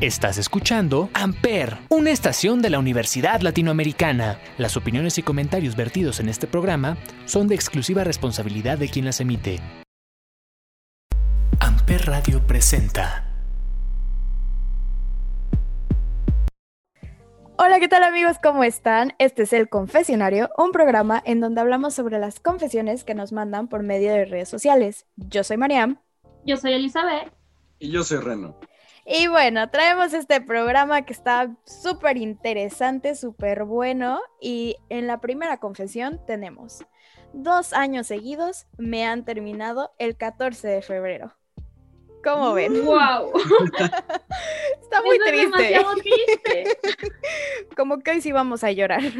Estás escuchando Amper, una estación de la Universidad Latinoamericana. Las opiniones y comentarios vertidos en este programa son de exclusiva responsabilidad de quien las emite. Amper Radio presenta. Hola, ¿qué tal amigos? ¿Cómo están? Este es El Confesionario, un programa en donde hablamos sobre las confesiones que nos mandan por medio de redes sociales. Yo soy Mariam. Yo soy Elizabeth. Y yo soy Reno. Y bueno, traemos este programa que está súper interesante, súper bueno. Y en la primera confesión tenemos, dos años seguidos me han terminado el 14 de febrero. ¿Cómo ven? ¡Wow! Está muy Eso es triste. demasiado triste. Como que hoy sí vamos a llorar.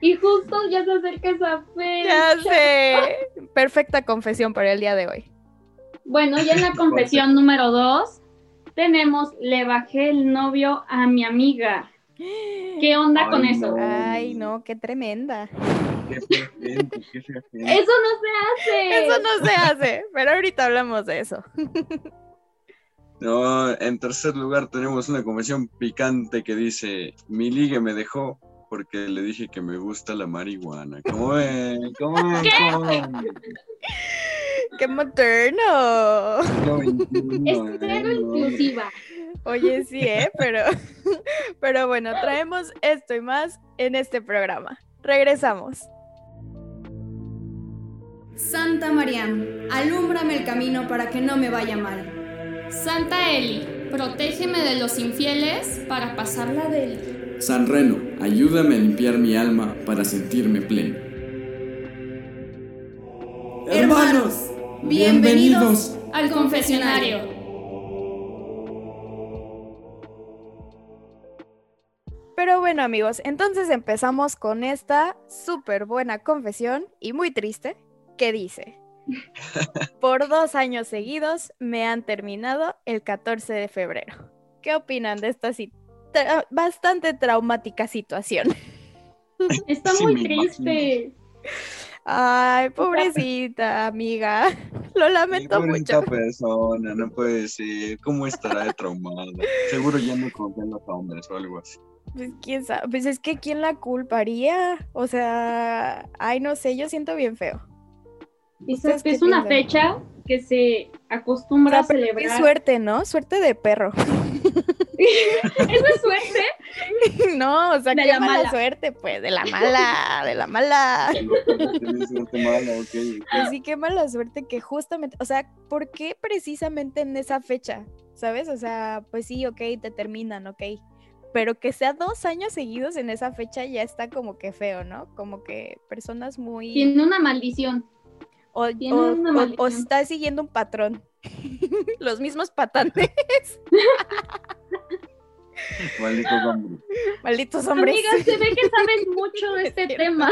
Y justo ya se acerca esa fecha. ya sé. Perfecta confesión para el día de hoy. Bueno, ya en la confesión número dos tenemos, le bajé el novio a mi amiga. ¿Qué onda con eso? no. Ay, no, qué tremenda. Qué fea gente, qué. Eso no se hace. Eso no se hace, pero ahorita hablamos de eso. No, en tercer lugar tenemos una confesión picante que dice, mi ligue me dejó porque le dije que me gusta la marihuana. ¿Cómo ven? ¿Cómo ven? ¿Cómo ven? ¡Qué moderno! Es cero ¿eh? inclusiva. Oye, sí, ¿eh? Pero, pero bueno, traemos esto y más en este programa. Regresamos. Santa Mariam, alúmbrame el camino para que no me vaya mal. Santa Eli, protégeme de los infieles para pasarla de él. San Reno, ayúdame a limpiar mi alma para sentirme pleno. Bienvenidos Al confesionario. Pero bueno, amigos, entonces empezamos con esta súper buena confesión y muy triste que dice: Por dos años seguidos me han terminado el 14 de febrero. ¿Qué opinan de esta tra- bastante traumática situación? Está Sí, muy triste. Ay, pobrecita amiga. Lo Qué lamento bonita mucho. persona, no puede ser. ¿Cómo estará de traumada? Seguro ya no confía en los hombres o algo así. Pues quién sabe, pues es que quién la culparía. O sea, ay, no sé, yo siento bien feo. ¿Ustedes Exacto, qué es una piensan? fecha que se O acostumbra sea, a pero qué celebrar. suerte, ¿no? Suerte de perro. Eso es suerte. no, o sea, De qué la mala mala. suerte, pues, de la mala, de la mala. Suerte mala. Pues sí, qué mala suerte que justamente, o sea, ¿por qué precisamente en esa fecha? ¿Sabes? O sea, pues sí, ok, te terminan, ok. Pero que sea dos años seguidos en esa fecha ya está como que feo, ¿no? Como que personas muy... Tiene una maldición. O, tiene o- una o- está siguiendo un patrón. Los mismos patanes, Malditos hombres. malditos hombres. Amiga, se ve que sabes mucho de este tema.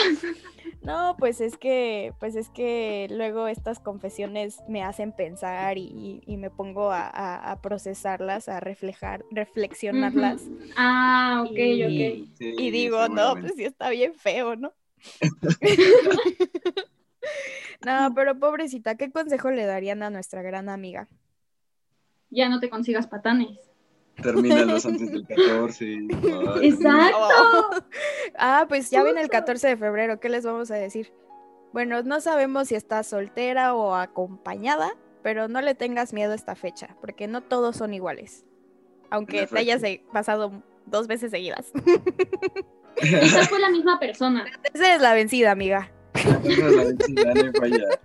No, pues es que, pues es que luego estas confesiones me hacen pensar y, y me pongo a, a- a procesarlas, a reflejar, reflexionarlas. Ah, ok, Y- ok. Sí, Y digo, no, pues sí está bien feo, ¿no? no, pero pobrecita, ¿qué consejo le darían a nuestra gran amiga? Ya no te consigas patanes. Termínalos antes del 14. Ay, Exacto. Oh. Ah, pues ya viene el 14 de febrero, ¿qué les vamos a decir? Bueno, no sabemos si estás soltera o acompañada, pero no le tengas miedo a esta fecha, porque no todos son iguales. Aunque te hayas pasado dos veces seguidas. Quizás fue la misma persona. Esa es la vencida, amiga. Esa es la vencida, no hay falla.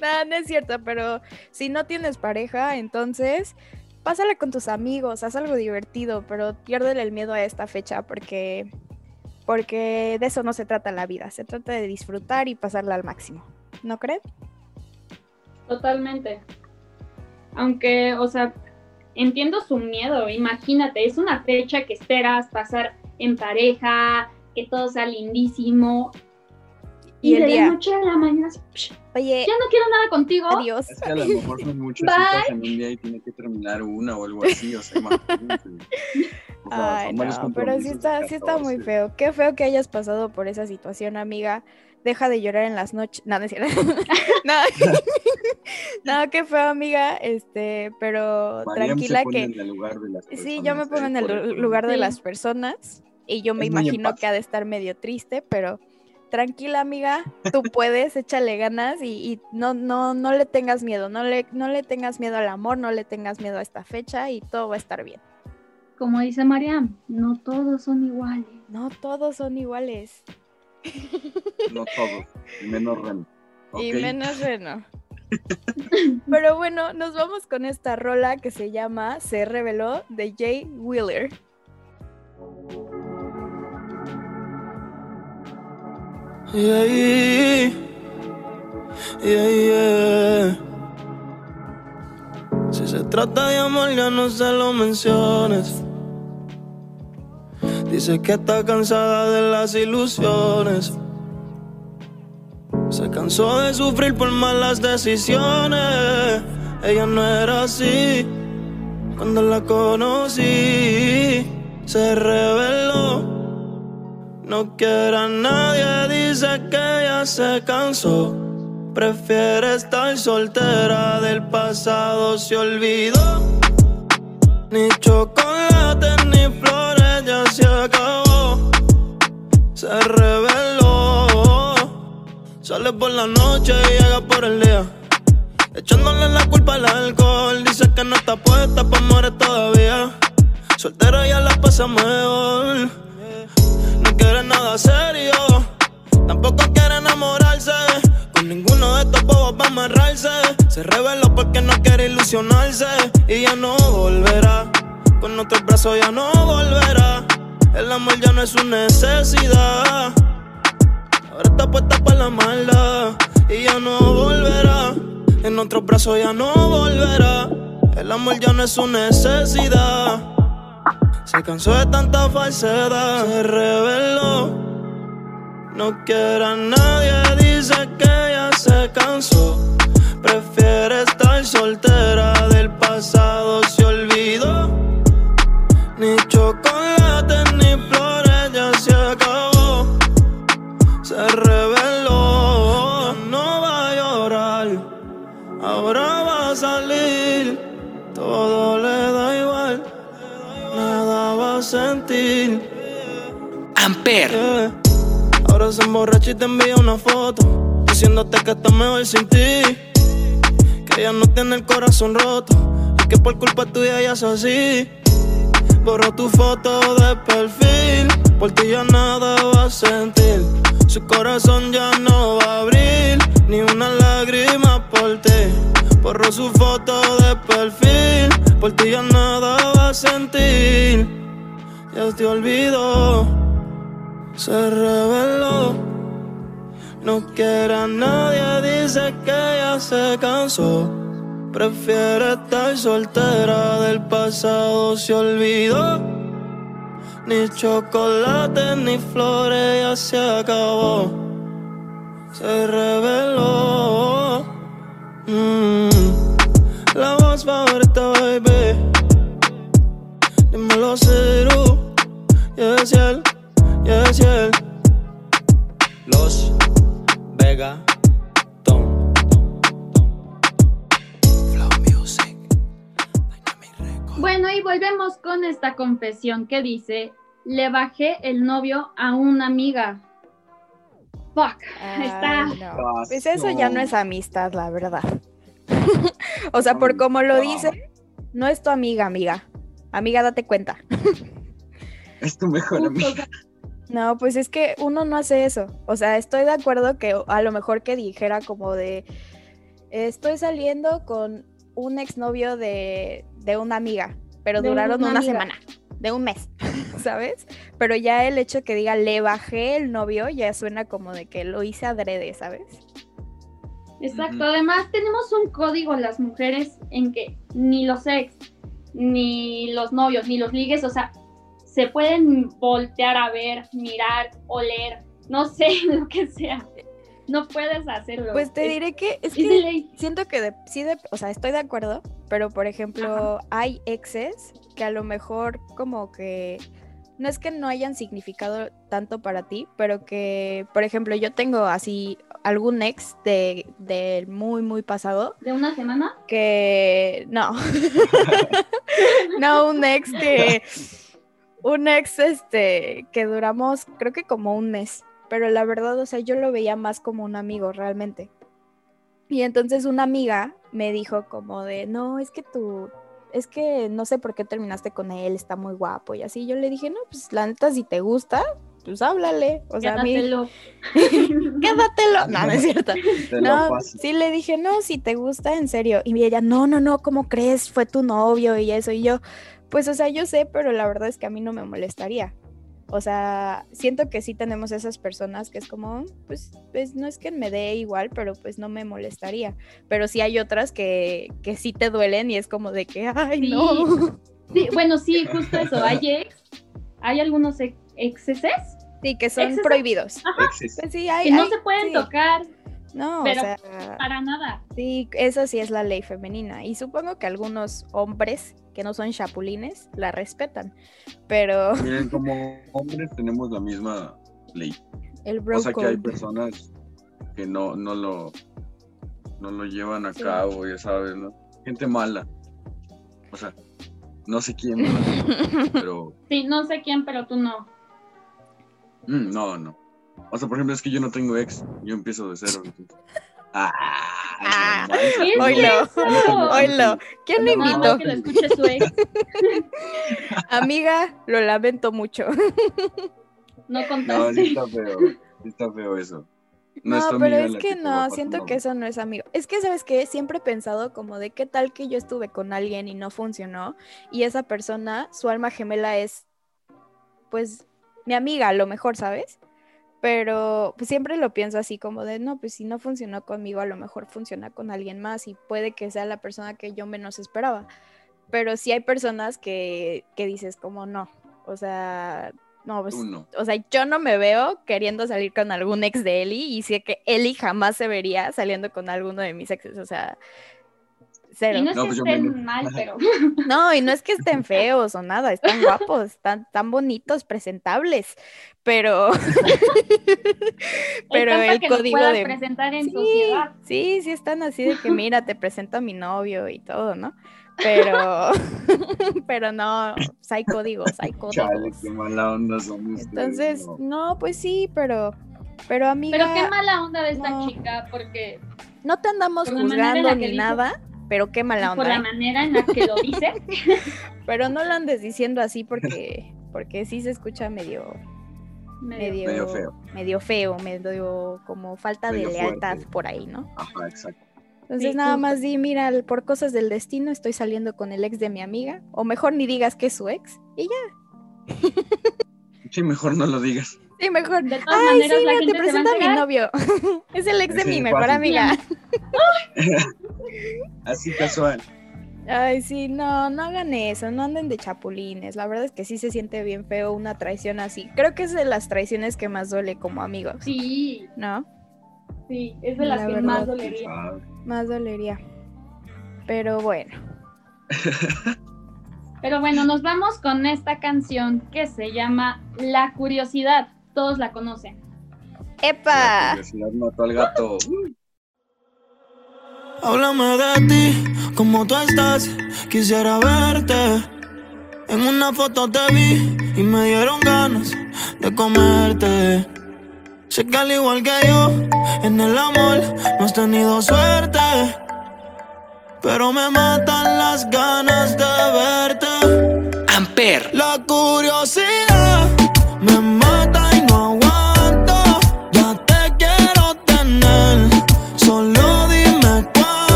No, no es cierto, pero si no tienes pareja, entonces pásala con tus amigos, haz algo divertido, pero piérdele el miedo a esta fecha porque porque de eso no se trata la vida, se trata de disfrutar y pasarla al máximo. ¿No crees? Totalmente. Aunque, o sea, entiendo su miedo. Imagínate, es una fecha que esperas pasar en pareja, que todo sea lindísimo. Y Y, el de día. la noche a la mañana, psh, Oye, ya no quiero nada contigo. adiós. Es que a lo mejor son muchas Bye. citas en un día y tiene que terminar una o algo así, o sea, imagínate. O sea, Ay, son varios no, pero sí está, sí está muy 14. feo. Qué feo que hayas pasado por esa situación, amiga. deja de llorar en las noches. No, no es cierto. no, no, qué feo, amiga. Este, pero Mariam tranquila se pone que. en el lugar de las Sí, yo me pongo ¿eh? en el lugar de las personas y yo me imagino que ha de estar medio triste, pero tranquila, amiga, tú puedes, échale ganas y, y no, no, no le tengas miedo, no le, no le tengas miedo al amor, no le tengas miedo a esta fecha y todo va a estar bien. Como dice Mariam, no todos son iguales. No todos son iguales. No todos, y menos Ren. Y menos Reno. Pero bueno, nos vamos con esta rola que se llama Se reveló de Jay Wheeler. Yeah, yeah, yeah. Si se trata de amor, ya no se lo menciones. Dice que está cansada de las ilusiones. Se cansó de sufrir por malas decisiones. Ella no era así. Cuando la conocí, se reveló. No quiere a nadie, dice que ya se cansó. Prefiere estar soltera del pasado, se olvidó. Ni chocolate ni flores, ya se acabó. Se reveló. Sale por la noche y llega por el día. Echándole la culpa al alcohol. Dice que no está puesta pa' morir todavía. Soltera ya la pasa mejor. No quiere nada serio. Tampoco quiere enamorarse. Con ninguno de estos bobos va a amarrarse. Se reveló porque no quiere ilusionarse. Y ya no volverá. Con otros brazos ya no volverá. El amor ya no es su necesidad. Ahora está puesta para la maldad. Y ya no volverá. En otros brazos ya no volverá. El amor ya no es su necesidad. Se cansó de tanta falsedad, se reveló. No quiere a nadie, dice que ya se cansó. Prefiere estar soltera del pasado, se olvidó. Ni chocolate Ahora se emborracha y te envía una foto, diciéndote que está mejor sin ti, que ella no tiene el corazón roto y que por culpa tuya ya es así. Borró tu foto de perfil, por ti ya nada va a sentir. Su corazón ya no va a abrir, ni una lágrima por ti. Borró su foto de perfil, por ti ya nada va a sentir. Ya te olvidó, se reveló. No quiere a nadie, dice que ya se cansó. Prefiere estar soltera del pasado, se olvidó. Ni chocolate ni flores, ya se acabó. Se reveló. Mm, La voz favorita, baby. Dímelo, Ciru. Los Vega Tom. Bueno, y volvemos con esta confesión que dice, le bajé el novio a una amiga. Fuck, está... Ay, no. Pues eso ya no es amistad, la verdad. o sea, por como lo dice, no es tu amiga, amiga. Amiga, date cuenta. Es tu mejor amiga. No, pues es que uno no hace eso. O sea, estoy de acuerdo que a lo mejor que dijera como de, estoy saliendo con un exnovio de, de una amiga, pero De duraron una semana, de un mes, ¿sabes? Pero ya el hecho que diga, le bajé el novio, ya suena como de que lo hice adrede, ¿sabes? Exacto, además tenemos un código las mujeres en que ni los ex, ni los novios, ni los ligues, o sea, se pueden voltear a ver, mirar, oler, no sé, lo que sea. No puedes hacerlo. Pues te diré que es que ley. siento que de- sí, de- o sea, estoy de acuerdo, pero por ejemplo, hay exes que a lo mejor como que no es que no hayan significado tanto para ti, pero que, por ejemplo, yo tengo así algún ex de, de muy, muy pasado. ¿De una semana? Que no. no, un ex que. Un ex este que duramos, creo que como un mes. Pero la verdad, o sea, yo lo veía más como un amigo realmente. Y entonces una amiga me dijo como de, no, es que tú, es que no sé por qué terminaste con él, está muy guapo y así. Yo le dije, no, pues la neta, si te gusta, pues háblale. O sea, Quédatelo. a mí... Quédatelo. No, no es cierto. No, sí le dije, no, si te gusta, en serio. Y ella, no, no, no, ¿cómo crees? Fue tu novio y eso. Y yo, pues, o sea, yo sé, pero la verdad es que a mí no me molestaría. O sea, siento que sí tenemos esas personas que es como, pues, pues no es que me dé igual, pero pues no me molestaría. Pero sí hay otras que, que sí te duelen y es como de que, ay, Sí. no. Sí, bueno, sí, justo eso. Hay ex, hay algunos ex- exceses Sí, que son prohibidos. Existe. Pues sí, hay, que no hay- se pueden sí. tocar No, pero- o sea, para nada. Sí, esa sí es la ley femenina. Y supongo que algunos hombres que no son chapulines la respetan. Pero Miren, como hombres tenemos la misma ley. el bro O sea que hay personas que no, no lo no lo llevan a Sí. cabo, ya sabes, ¿no? Gente mala. O sea, no sé quién, pero Sí, no sé quién, pero tú no. mm, no, no. O sea, por ejemplo, es que yo no tengo ex, yo empiezo de cero. entonces- Ah, Ah, no manches, ¿qué es no, eso? oilo. ¿Quién le No, invitó? Que lo escuche su ex. Amiga, lo lamento mucho. No No, sí contaste. está feo, sí está feo eso. No, es tu pero es que no, siento que eso no es amigo. Es que, ¿sabes qué? Siempre he pensado como de qué tal que yo estuve con alguien y no funcionó y esa persona, su alma gemela es, pues, mi amiga a lo mejor, ¿sabes? Pero pues, siempre lo pienso así como de, no, pues si no funcionó conmigo, a lo mejor funciona con alguien más y puede que sea la persona que yo menos esperaba. Pero sí hay personas que, que dices como no, o sea, no, pues no. o sea, yo no me veo queriendo salir con algún ex de Eli y sé que Eli jamás se vería saliendo con alguno de mis exes, o sea, cero. Y no es No, que pues estén me- mal, pero No, y no es que estén feos o nada, están guapos, están tan bonitos, presentables, pero pero el que código puedas de presentar en sí, sociedad. sí, sí están así de que mira, te presento a mi novio y todo, ¿no? Pero pero no, pues hay códigos, hay Chale, códigos. qué mala onda son ustedes. Entonces, no. no, pues sí, pero pero amiga Pero qué mala onda de esta no. chica, porque No te andamos juzgando ni dijo- nada, pero qué mala por onda. la ¿eh? manera en la que lo dice, Pero no lo andes diciendo así porque, porque sí se escucha medio, medio- feo. medio feo, medio como falta Medio de lealtad fuerte. por ahí, ¿no? Ajá, exacto. Entonces Sí, nada más di, mira, por cosas del destino estoy saliendo con el ex de mi amiga, o mejor ni digas que es su ex, y ya. Sí, mejor no lo digas. Sí, mejor. De todas Ay, maneras, sí, la mira, te gente a presento a mi novio. es el ex de Sí, mi mejor fácil. amiga. Así casual. Ay, sí, no, no hagan eso, no anden de chapulines. La verdad es que sí se siente bien feo una traición así. Creo que es de las traiciones que más duele como amigos, Sí, ¿no? sí, es de las La que verdad. más dolería. Más dolería. Pero bueno. Pero bueno, nos vamos con esta canción que se llama La Curiosidad. Todos la conocen. La ¡Epa! curiosidad mató al gato. Háblame de ti, como tú estás, quisiera verte. En una foto te vi y me dieron ganas de comerte. Sé que al igual que yo, en el amor no has tenido suerte. Pero me matan las ganas de verte. Amper. La curiosidad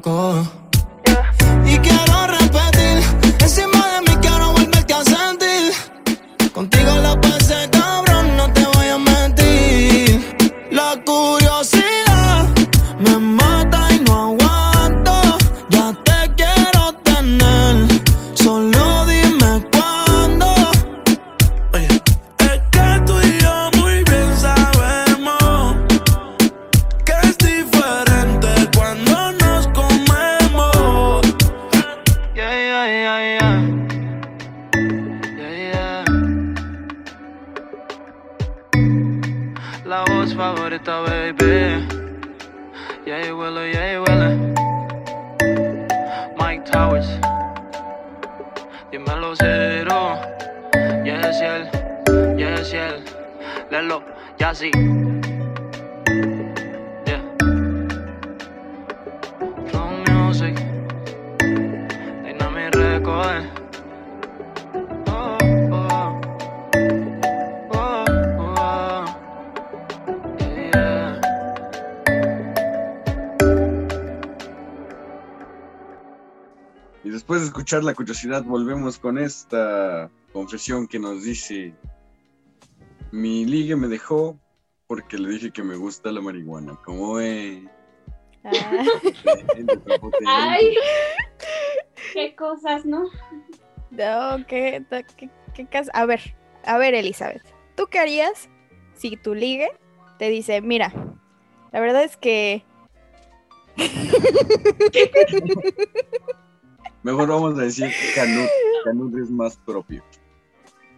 cuando Mike Towers. Dímelo cero. Yes, él. Yes, él. Lelo, después de escuchar la curiosidad, volvemos con esta confesión que nos dice: Mi ligue me dejó porque le dije que me gusta la marihuana. ¿Cómo ve? Ah, Ay, qué cosas, ¿no? no, qué, qué- qué cas- A ver, a ver, Elizabeth. ¿Tú qué harías si tu ligue te dice, mira, la verdad es que Mejor vamos a decir Canut. Canut es más propio.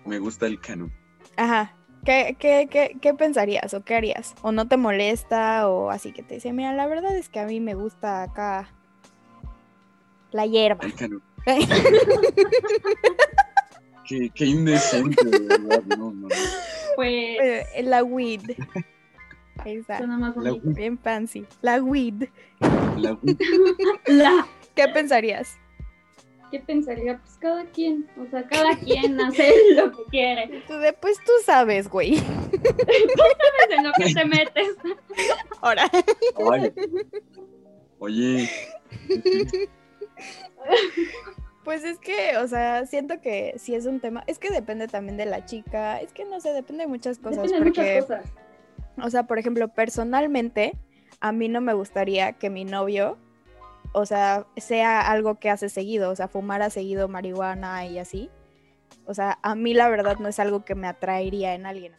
Me gusta el Canut. Ajá. ¿Qué, qué, qué, qué pensarías o qué harías? ¿O no te molesta o así que te dice, mira, la verdad es que a mí me gusta acá la hierba? El Canut. Qué, qué indecente, de verdad. No, no. Pues Eh, la weed. Exacto. más La bonito. Bien fancy. La weed. La- La, ¿Qué pensarías? ¿Qué pensaría? Pues cada quien, o sea, cada quien hace lo que quiere. Tú de, pues tú sabes, güey. ¿Sabes en lo que te metes? Ahora. Oye, Pues es que, o sea, siento que si es un tema, es que depende también de la chica, es que no sé, depende de muchas cosas, Depende de muchas cosas. o sea, por ejemplo, personalmente, a mí no me gustaría que mi novio, o sea, sea algo que hace seguido, o sea, fumara seguido marihuana y así. O sea, a mí la verdad no es algo que me atraería en alguien.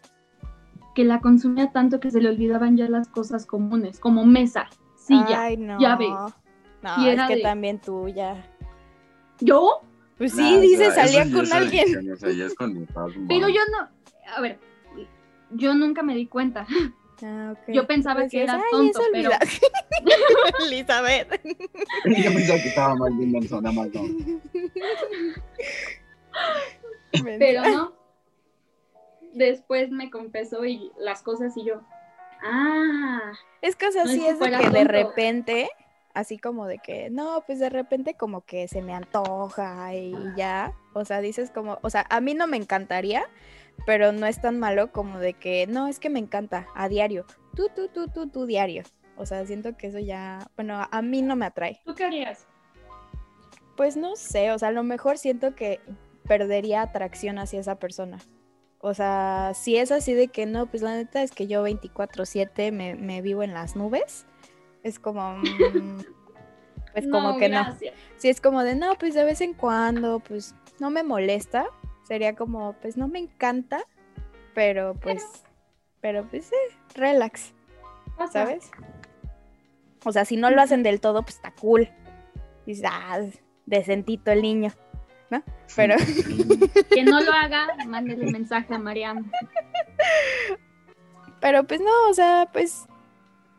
Que la consumía tanto que se le olvidaban ya las cosas comunes, como mesa, silla. Ay, no. ya ves. No, Y es era que de- también tú ya. ¿Yo? Pues sí, nah, o dice, sea, salía con alguien. adicción, O sea, ya es cuando estás Pero yo no, a ver, yo nunca me di cuenta. Ah. Yo pensaba que Decías, era "Ay, tonto, pero olvidar". Elizabeth. Yo pensaba que estaba mal bien nada más no. pero no. Después me confesó y las cosas y yo, ah, Es que, sea, No es que de que de repente, así como de que, no, pues de repente como que se me antoja y ya. O sea, dices como, o sea, a mí no me encantaría, pero no es tan malo como de que, no, es que me encanta a diario. Tú, tú, tú, tú, tú, diario. O sea, siento que eso ya, bueno, a mí no me atrae. ¿tú qué harías? Pues no sé, o sea, a lo mejor siento que perdería atracción hacia esa persona. O sea, si es así de que no, pues la neta es que yo 24/7 me, me vivo en las nubes, es como, mm, pues como que no. Si es como de, no, pues de vez en cuando, pues no me molesta. Sería como, pues no me encanta, pero pues, pero pues, eh, relax. ¿sabes? O sea, si no lo hacen del todo, pues está cool. Dices, ah, decentito el niño, ¿no? Pero, Que no lo haga, mándele mensaje a Mariam. pero pues no, o sea, pues,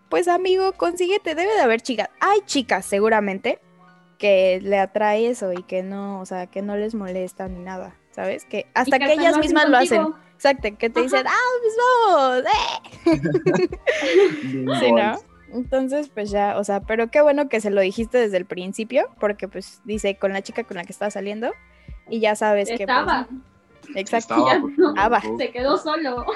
pues amigo, consíguete, debe de haber chicas. Hay chicas, seguramente, que le atrae eso y que no, o sea, que no les molesta ni nada, ¿sabes? Que hasta que ellas mismas lo hacen. contigo. Exacto, que te dicen, ah, pues vamos, eh. Sí, ¿no? Entonces, pues ya, o sea, pero qué bueno que se lo dijiste desde el principio, porque pues dice con la chica con la que estaba saliendo y ya sabes que... pues, Estaba, exacto. Estaba, ya porque no. se quedó solo.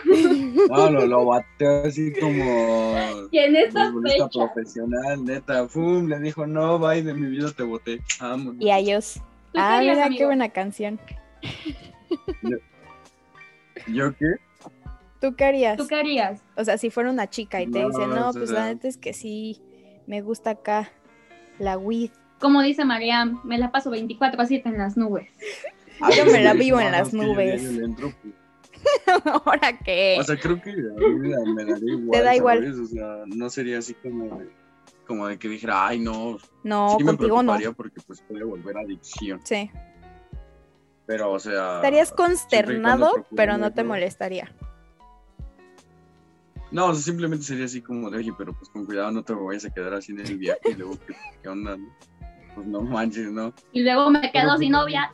No, lo, lo bateó así como Y en fechas, profesional, neta. Fum, le dijo, no, bye, de mi vida te boté. Vámonos. Y a ellos. ¿tú Ah, mira, qué buena canción. ¿Yo qué? ¿Tú qué harías? ¿Tú qué harías? O sea, si fuera una chica y te No, dice, no, pues la neta es que sí, me gusta acá la weed. Como dice Mariam, me la paso 24 a 7 en las nubes. Yo me la vivo en no, las nubes. pues. ¿Ahora qué? O sea, creo que a mí me, da- me daría igual. da igual. ¿sabes? O sea, no sería así como de, como de que dijera, ay, no. no, sí me contigo no. porque pues puede volver adicción. Sí. Pero, o sea. Estarías consternado, pero no te molestaría. No, o sea, simplemente sería así como de, oye, pero pues con cuidado no te vayas a quedar así en el viaje y luego, ¿qué, qué onda? no? Pues no manches, ¿no? Y luego me quedo Pero, sin pues, novia.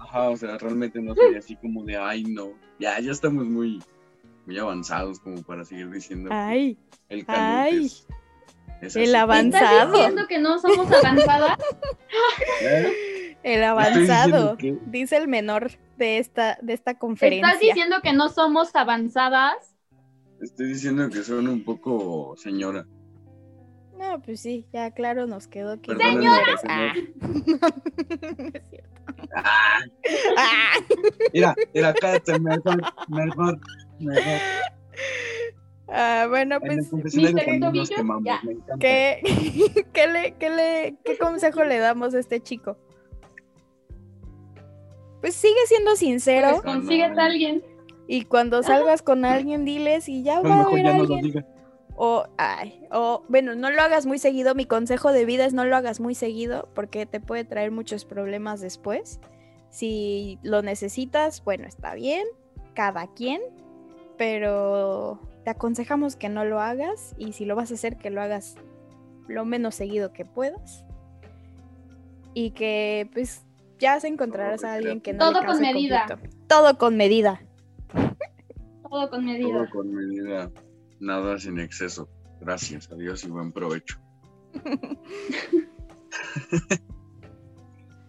Ajá, o sea, realmente no sería así como de, ay, no. Ya, ya estamos muy, muy avanzados como para seguir diciendo Ay, el ay. es, es el así. avanzado. ¿Estás diciendo que no somos avanzadas? ¿Eh? El avanzado. Dice el menor de esta, de esta ¿Estás conferencia. diciendo que no somos avanzadas? Estoy diciendo que son un poco señora. No, pues sí, ya claro nos quedó que Perdónenme, no eres. señor. Ah. No es cierto. Ah, Ah. mira, mira, cállate, mejor, mejor, mejor. Ah, bueno, pues. ¿qué, qué, le, qué, le, ¿qué consejo le damos a este chico? Pues sigue siendo sincero Pues consíguete a alguien. y cuando salgas con alguien diles y ya lo va a haber ya no lo alguien. diga. O, ay, o, bueno, no lo hagas muy seguido. Mi consejo de vida es no lo hagas muy seguido porque te puede traer muchos problemas después. Si lo necesitas, bueno, está bien, cada quien, pero te aconsejamos que no lo hagas y si lo vas a hacer, que lo hagas lo menos seguido que puedas. Y que pues ya se encontrarás a alguien que no Todo le con medida. conflicto. Todo con medida. Todo con medida. Todo con medida, nada sin exceso. Gracias a Dios y buen provecho.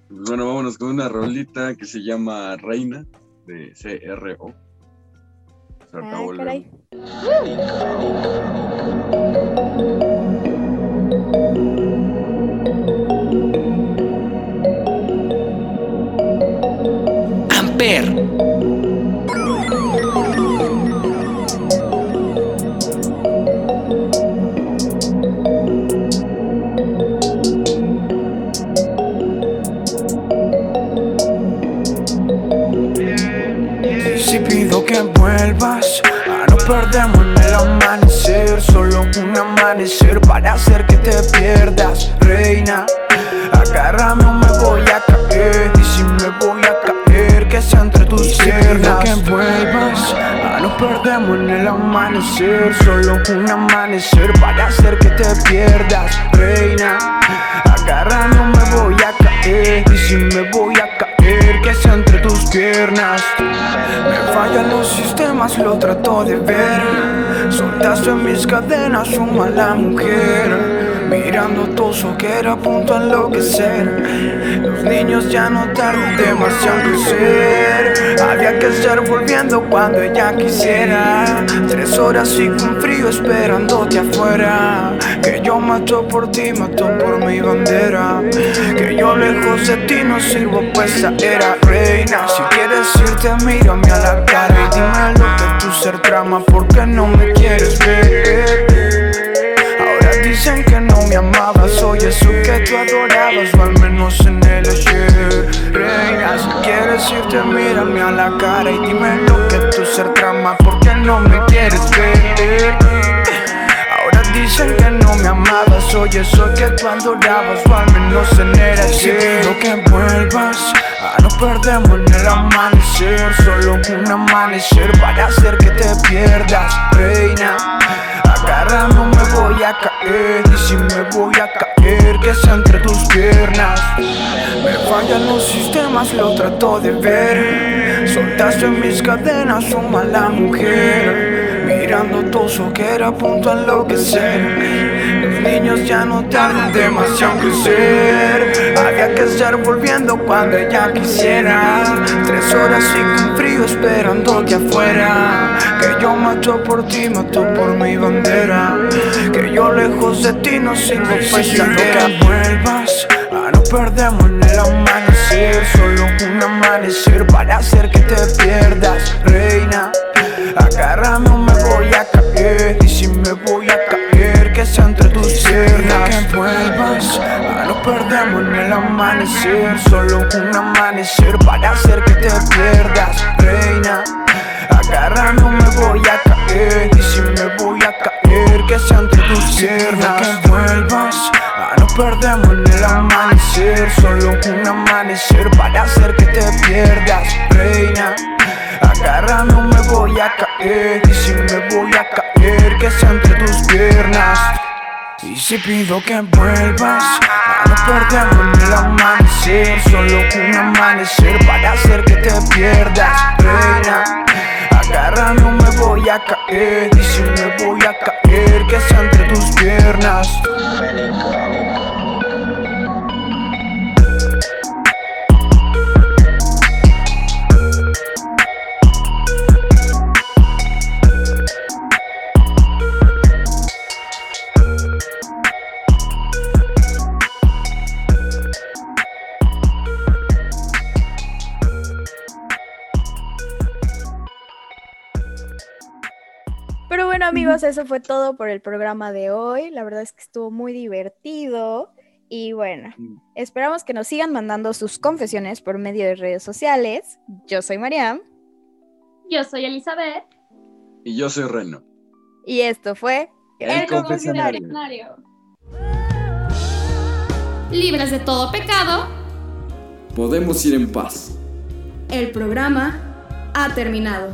Pues bueno, vámonos con una rolita que se llama Reina de CRO. Se Ah, acabó el Amper. Si pido que vuelvas, a no perdemos en el amanecer. Solo un amanecer para hacer que te pierdas, reina. Agárrame o vuelvas, a no perdemos en el amanecer. Solo un amanecer para hacer que te pierdas, reina. Agárrame o me voy a caer. Y si me voy a caer, que sea entre tus piernas. Me fallan los sistemas, lo trato de ver. Soltaste mis cadenas, una mala mujer. Mirando todo que era a punto a enloquecer. Los niños ya no tardan demasiado en crecer. Había que estar volviendo cuando ella quisiera. Tres horas y con frío esperándote afuera. Que yo mato por ti, mato por mi bandera. Que yo lejos de ti no sirvo, pues esa era reina. Si quieres irte, mírame a la cara y dime lo que tu ser trama, porque no me quieres ver. Dicen que no me amabas, soy eso que tú adorabas, o al menos en el ayer. Reina, si quieres irte, mírame a la cara y dime lo que tu ser trama, porque no me quieres ver. Ahora dicen que no me amabas, soy eso que tú adorabas, o al menos en el ayer. Pido que vuelvas, a no perdemos en el amanecer, solo un amanecer para hacer que te pierdas, reina. Agárrame o me voy a caer. Y si me voy a caer que sea entre tus piernas. Me fallan los sistemas, lo trato de ver. Soltaste mis cadenas, su mala mujer. Mirando todo su que era a punto a enloquecer niños ya no tardan demasiado en crecer. Había que estar volviendo cuando ella quisiera. Tres horas y con frío esperándote afuera. Que yo mato por ti, mato por mi bandera. Que yo lejos de ti no sigo pensando que vuelvas a no perdemos en el amanecer. Solo un amanecer para hacer que te pierdas, reina. Agárrame o me voy a caer. Y si me voy a caer entre tus piernas. Que vuelvas a no perdemos en el amanecer. Solo un amanecer para hacer que te pierdas, reina. Agárrame o me voy a caer. Y si me si pido que vuelvas, no perdemos en el amanecer Solo un amanecer para hacer que te pierdas, reina Agárrame o me voy a caer Y si me voy a caer que sea entre tus piernas bueno amigos, eso fue todo por el programa de hoy. La verdad es que estuvo muy divertido. Y bueno, esperamos que nos sigan mandando sus confesiones por medio de redes sociales. Yo soy Mariam. Yo soy Elizabeth. Y yo soy Reno. Y esto fue El confesionario. Libres de todo pecado. Podemos ir en paz. El programa ha terminado.